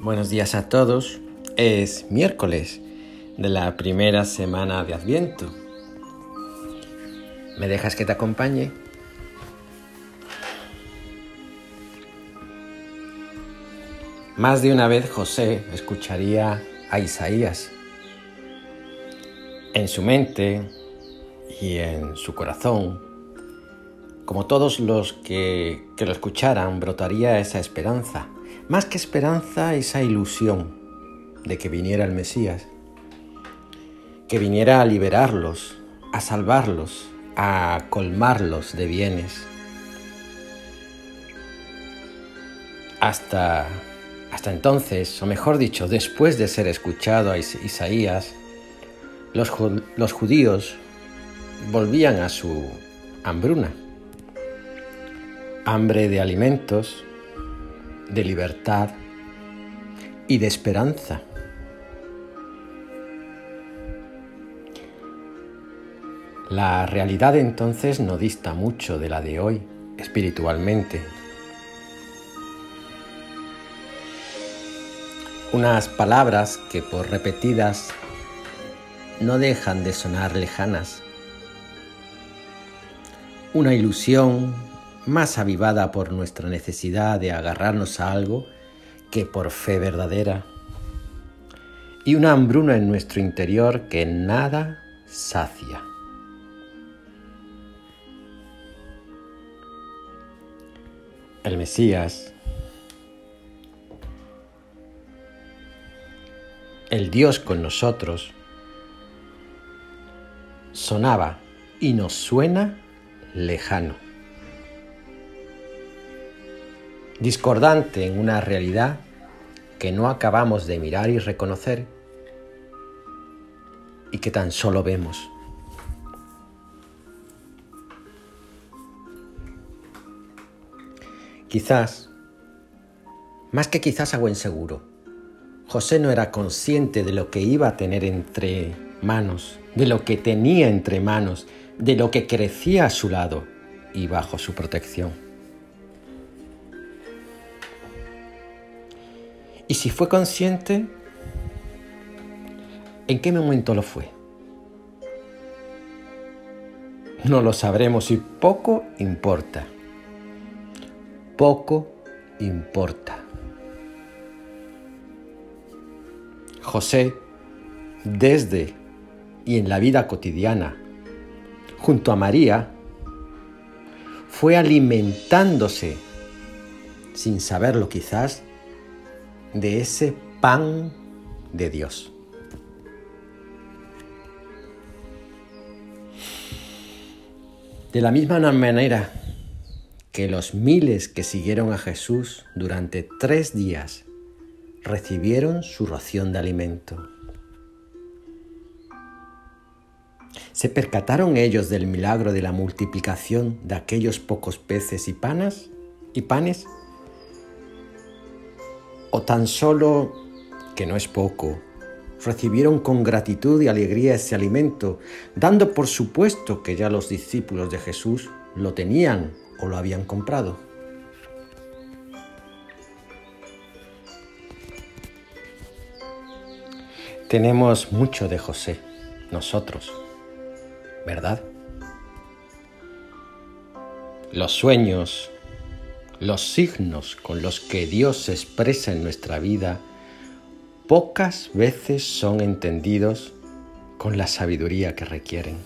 Buenos días a todos. Es miércoles de la primera semana de Adviento. ¿Me dejas que te acompañe? Más de una vez José escucharía a Isaías. En su mente y en su corazón, como todos los que, que lo escucharan, brotaría esa esperanza. Más que esperanza, esa ilusión de que viniera el Mesías, que viniera a liberarlos, a salvarlos, a colmarlos de bienes. Hasta hasta entonces, o mejor dicho, después de ser escuchado a Isaías, los, judíos volvían a su hambruna, hambre de alimentos, de libertad y de esperanza. La realidad entonces no dista mucho de la de hoy espiritualmente. unas palabras que por repetidas no dejan de sonar lejanas. Una ilusión más avivada por nuestra necesidad de agarrarnos a algo que por fe verdadera. Y una hambruna en nuestro interior que nada sacia. El Mesías el Dios con nosotros, sonaba y nos suena lejano, discordante en una realidad que no acabamos de mirar y reconocer y que tan solo vemos. Quizás, más que quizás a buen seguro, José no era consciente de lo que iba a tener entre manos, de lo que tenía entre manos, de lo que crecía a su lado y bajo su protección. Y si fue consciente, ¿en qué momento lo fue? No lo sabremos y poco importa. Poco importa. José, desde y en la vida cotidiana, junto a María, fue alimentándose, sin saberlo quizás, de ese pan de Dios. De la misma manera que los miles que siguieron a Jesús durante tres días recibieron su ración de alimento. ¿Se percataron ellos del milagro de la multiplicación de aquellos pocos peces y panas y panes? ¿O tan solo, que no es poco, recibieron con gratitud y alegría ese alimento, dando por supuesto que ya los discípulos de Jesús lo tenían o lo habían comprado? Tenemos mucho de José, nosotros, ¿verdad? Los sueños, los signos con los que Dios se expresa en nuestra vida, pocas veces son entendidos con la sabiduría que requieren.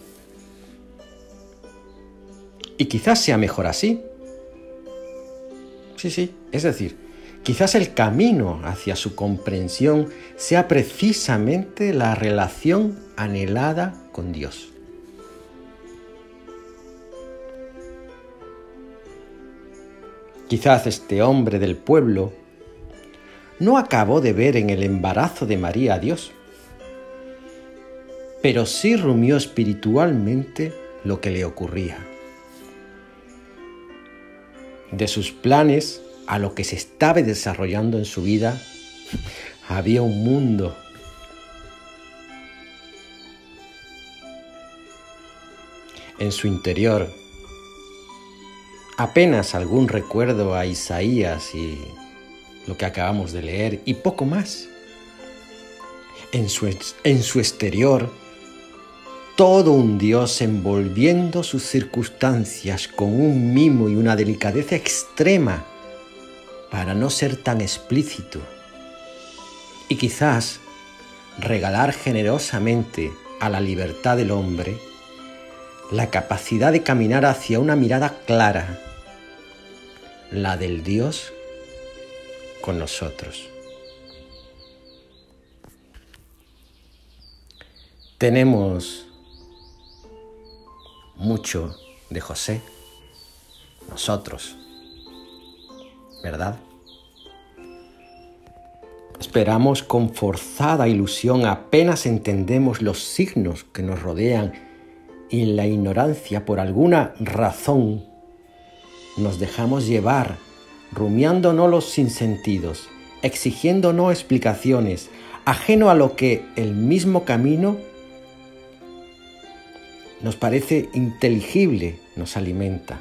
Y quizás sea mejor así. Sí, sí, es decir, Quizás el camino hacia su comprensión sea precisamente la relación anhelada con Dios. Quizás este hombre del pueblo no acabó de ver en el embarazo de María a Dios, pero sí rumió espiritualmente lo que le ocurría. De sus planes a lo que se estaba desarrollando en su vida, había un mundo. En su interior apenas algún recuerdo a Isaías y lo que acabamos de leer y poco más. En su, en su exterior, todo un Dios envolviendo sus circunstancias con un mimo y una delicadeza extrema para no ser tan explícito y quizás regalar generosamente a la libertad del hombre la capacidad de caminar hacia una mirada clara, la del Dios con nosotros. Tenemos mucho de José, nosotros, ¿verdad? Esperamos con forzada ilusión apenas entendemos los signos que nos rodean y en la ignorancia por alguna razón nos dejamos llevar, rumiándonos los sinsentidos, exigiéndonos explicaciones, ajeno a lo que el mismo camino nos parece inteligible, nos alimenta.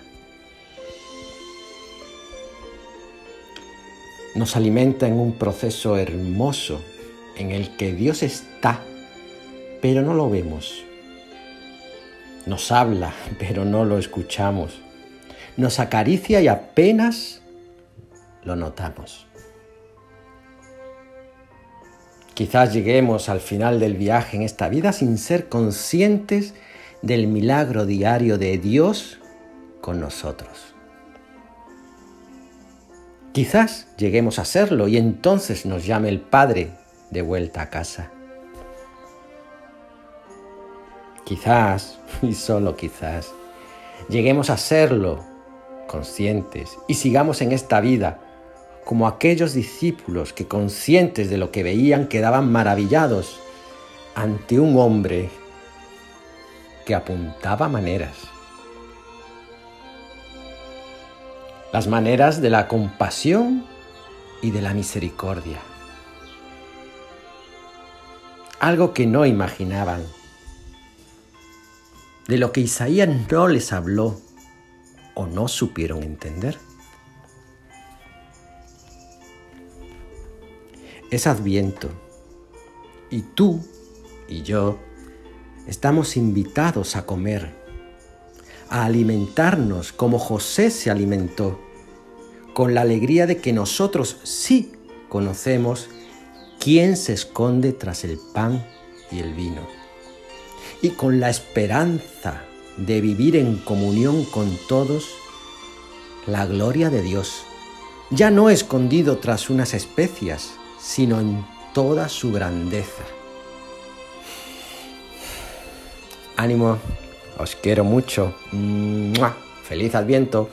nos alimenta en un proceso hermoso en el que Dios está, pero no lo vemos. Nos habla, pero no lo escuchamos. Nos acaricia y apenas lo notamos. Quizás lleguemos al final del viaje en esta vida sin ser conscientes del milagro diario de Dios con nosotros. Quizás lleguemos a serlo y entonces nos llame el Padre de vuelta a casa. Quizás, y solo quizás, lleguemos a serlo conscientes y sigamos en esta vida como aquellos discípulos que conscientes de lo que veían quedaban maravillados ante un hombre que apuntaba maneras. Las maneras de la compasión y de la misericordia. Algo que no imaginaban, de lo que Isaías no les habló o no supieron entender. Es adviento y tú y yo estamos invitados a comer a alimentarnos como José se alimentó, con la alegría de que nosotros sí conocemos quién se esconde tras el pan y el vino, y con la esperanza de vivir en comunión con todos la gloria de Dios, ya no escondido tras unas especias, sino en toda su grandeza. Ánimo os quiero mucho. ¡Feliz Adviento!